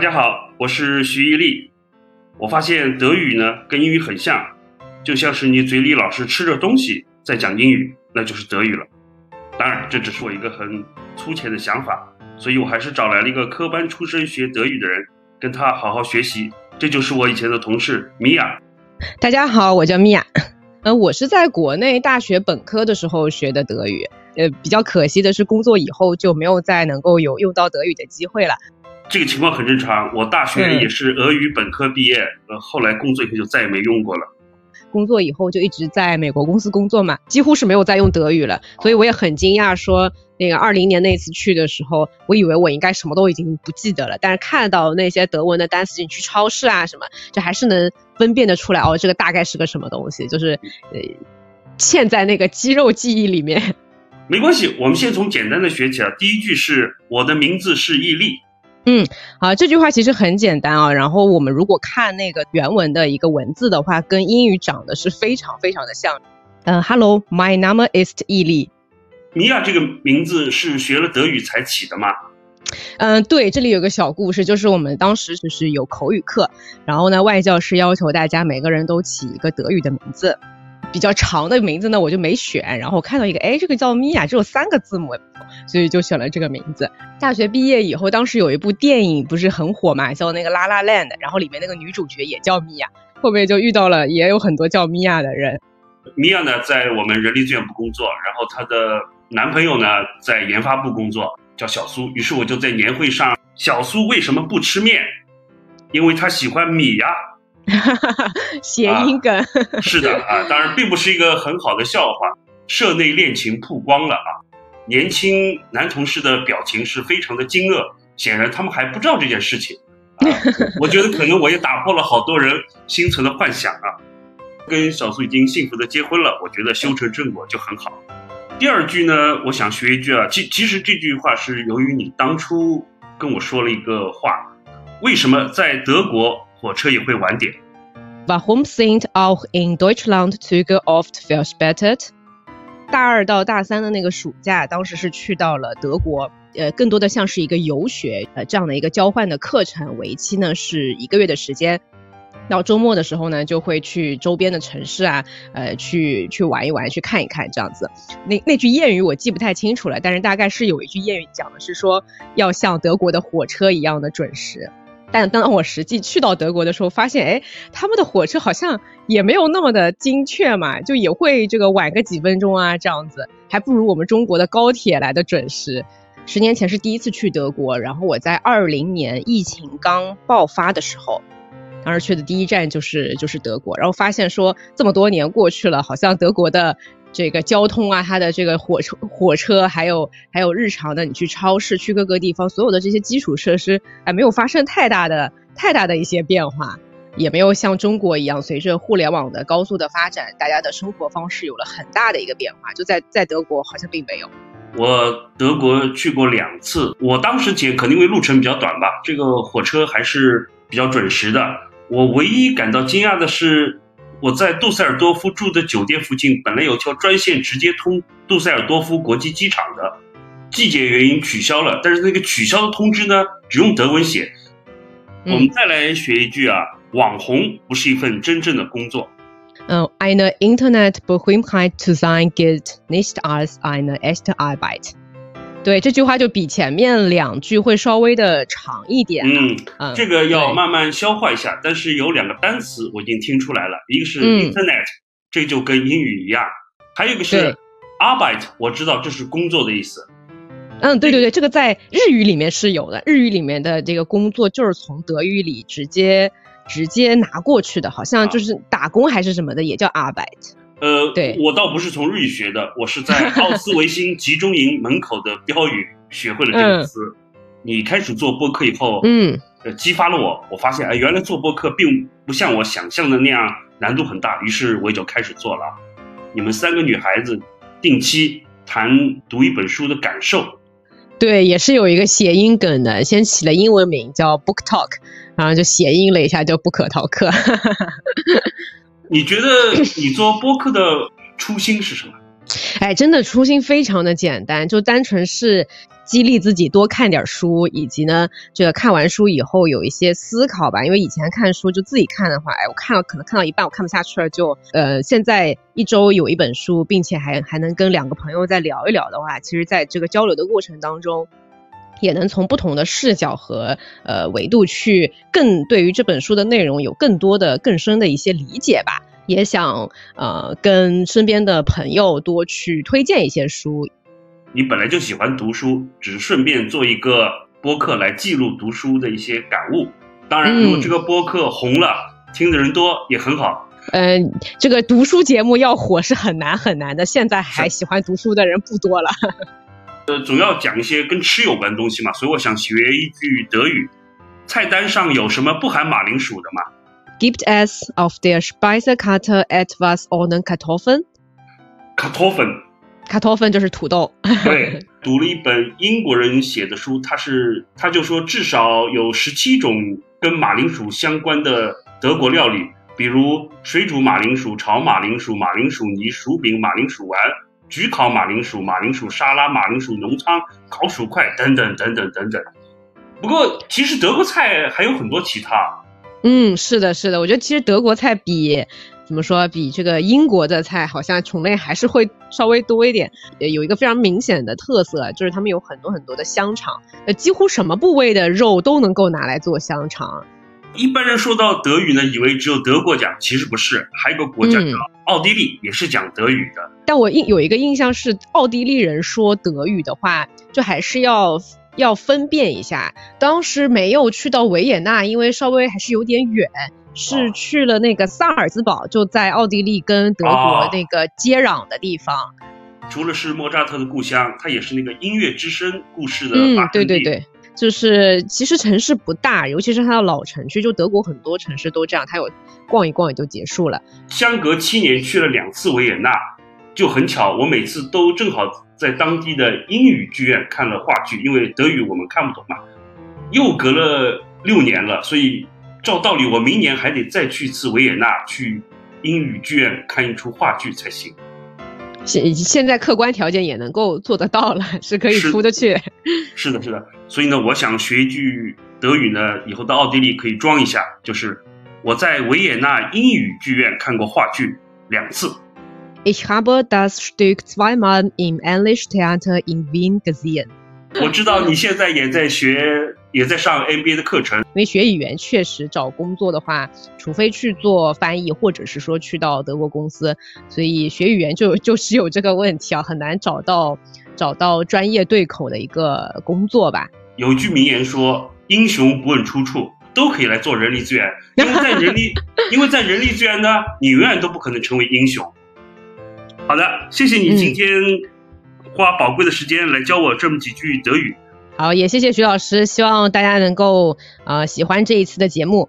大家好，我是徐一力。我发现德语呢跟英语很像，就像是你嘴里老是吃着东西在讲英语，那就是德语了。当然，这只是我一个很粗浅的想法，所以我还是找来了一个科班出身学德语的人，跟他好好学习。这就是我以前的同事米娅。大家好，我叫米娅。嗯，我是在国内大学本科的时候学的德语。呃，比较可惜的是，工作以后就没有再能够有用到德语的机会了。这个情况很正常，我大学也是俄语本科毕业，呃，后来工作以后就再也没用过了。工作以后就一直在美国公司工作嘛，几乎是没有再用德语了。所以我也很惊讶，说那个二零年那次去的时候，我以为我应该什么都已经不记得了，但是看到那些德文的单词，你去超市啊什么，就还是能分辨得出来哦，这个大概是个什么东西，就是呃，嵌在那个肌肉记忆里面。没关系，我们先从简单的学起啊。第一句是我的名字是毅力。嗯，好，这句话其实很简单啊。然后我们如果看那个原文的一个文字的话，跟英语长得是非常非常的像。嗯，Hello，my name is 伊利。米娅这个名字是学了德语才起的吗？嗯，对，这里有个小故事，就是我们当时就是有口语课，然后呢，外教是要求大家每个人都起一个德语的名字。比较长的名字呢，我就没选。然后看到一个，哎，这个叫米娅，只有三个字母，所以就选了这个名字。大学毕业以后，当时有一部电影不是很火嘛，叫那个《拉拉 land》，然后里面那个女主角也叫米娅。后面就遇到了也有很多叫米娅的人。米娅呢，在我们人力资源部工作，然后她的男朋友呢，在研发部工作，叫小苏。于是我就在年会上，小苏为什么不吃面？因为他喜欢米呀。哈哈哈，谐音梗是的啊，当然并不是一个很好的笑话。社内恋情曝光了啊，年轻男同事的表情是非常的惊愕，显然他们还不知道这件事情啊。我觉得可能我也打破了好多人心存的幻想啊。跟小苏已经幸福的结婚了，我觉得修成正果就很好。第二句呢，我想学一句啊，其其实这句话是由于你当初跟我说了一个话，为什么在德国？火车也会晚点。Warum sind auch in Deutschland Züge oft verspätet？大二到大三的那个暑假，当时是去到了德国，呃，更多的像是一个游学，呃，这样的一个交换的课程，为期呢是一个月的时间。到周末的时候呢，就会去周边的城市啊，呃，去去玩一玩，去看一看这样子。那那句谚语我记不太清楚了，但是大概是有一句谚语讲的是说，要像德国的火车一样的准时。但当我实际去到德国的时候，发现，哎，他们的火车好像也没有那么的精确嘛，就也会这个晚个几分钟啊，这样子，还不如我们中国的高铁来的准时。十年前是第一次去德国，然后我在二零年疫情刚爆发的时候，当时去的第一站就是就是德国，然后发现说这么多年过去了，好像德国的。这个交通啊，它的这个火车、火车，还有还有日常的，你去超市、去各个地方，所有的这些基础设施，还没有发生太大的、太大的一些变化，也没有像中国一样，随着互联网的高速的发展，大家的生活方式有了很大的一个变化。就在在德国，好像并没有。我德国去过两次，我当时捡，肯定因为路程比较短吧，这个火车还是比较准时的。我唯一感到惊讶的是。我在杜塞尔多夫住的酒店附近，本来有条专线直接通杜塞尔多夫国际机场的，季节原因取消了。但是那个取消的通知呢，只用德文写。我们再来学一句啊，网红不是一份真正的工作。嗯，eine Internetberühmtheit zu sein gilt nicht als eine echte Arbeit。对这句话就比前面两句会稍微的长一点。嗯，这个要慢慢消化一下。但是有两个单词我已经听出来了，一个是 internet，这就跟英语一样；还有一个是 arbeit，我知道这是工作的意思。嗯，对对对，这个在日语里面是有的。日语里面的这个工作就是从德语里直接直接拿过去的，好像就是打工还是什么的，也叫 arbeit。呃，对，我倒不是从日语学的，我是在奥斯维辛集中营门口的标语 学会了这个词。你开始做播客以后，嗯，呃，激发了我，我发现，哎，原来做播客并不像我想象的那样难度很大，于是我也就开始做了。你们三个女孩子定期谈读一本书的感受，对，也是有一个谐音梗的，先起了英文名叫 Book Talk，然后就谐音了一下，叫不可逃课。你觉得你做播客的初心是什么？哎，真的初心非常的简单，就单纯是激励自己多看点书，以及呢，这个看完书以后有一些思考吧。因为以前看书就自己看的话，哎，我看到可能看到一半我看不下去了，就呃，现在一周有一本书，并且还还能跟两个朋友再聊一聊的话，其实在这个交流的过程当中，也能从不同的视角和呃维度去更对于这本书的内容有更多的更深的一些理解吧。也想呃跟身边的朋友多去推荐一些书。你本来就喜欢读书，只是顺便做一个播客来记录读书的一些感悟。当然，如果这个播客红了，听的人多也很好。嗯，这个读书节目要火是很难很难的，现在还喜欢读书的人不多了。呃，总要讲一些跟吃有关的东西嘛，所以我想学一句德语。菜单上有什么不含马铃薯的吗？Gibt es auf der Speisekarte etwas ohne Kartoffeln? Kartoffeln. Kartoffeln 就是土豆。对，读了一本英国人写的书，他是他就说至少有十七种跟马铃薯相关的德国料理，比如水煮马铃薯、炒马铃薯、马铃薯泥、薯饼、马铃薯丸、焗烤马铃薯、马铃薯沙拉、马铃薯浓汤、烤薯块等等等等等等。不过，其实德国菜还有很多其他。嗯，是的，是的，我觉得其实德国菜比怎么说，比这个英国的菜好像种类还是会稍微多一点。有一个非常明显的特色，就是他们有很多很多的香肠，呃，几乎什么部位的肉都能够拿来做香肠。一般人说到德语呢，以为只有德国讲，其实不是，还有个国家叫奥地利，也是讲德语的。但我印有一个印象是，奥地利人说德语的话，就还是要。要分辨一下，当时没有去到维也纳，因为稍微还是有点远，是去了那个萨尔兹堡，就在奥地利跟德国那个接壤的地方。除了是莫扎特的故乡，它也是那个音乐之声故事的嗯，对对对，就是其实城市不大，尤其是它的老城区，就德国很多城市都这样，它有逛一逛也就结束了。相隔七年去了两次维也纳。就很巧，我每次都正好在当地的英语剧院看了话剧，因为德语我们看不懂嘛。又隔了六年了，所以照道理我明年还得再去一次维也纳，去英语剧院看一出话剧才行。现现在客观条件也能够做得到了，是可以出得去。是的，是的。所以呢，我想学一句德语呢，以后到奥地利可以装一下，就是我在维也纳英语剧院看过话剧两次。Ich habe das Stück zweimal im English Theater in Wien gesehen。我知道你现在也在学，也在上 MBA 的课程。因为学语言确实找工作的话，除非去做翻译，或者是说去到德国公司，所以学语言就 就是有这个问题啊，很难找到找到专业对口的一个工作吧。有句名言说：“英雄不问出处，都可以来做人力资源。”因为在人力，因为在人力资源呢，你永远都不可能成为英雄。好的，谢谢你今天花宝贵的时间来教我这么几句德语。好，也谢谢徐老师，希望大家能够呃喜欢这一次的节目。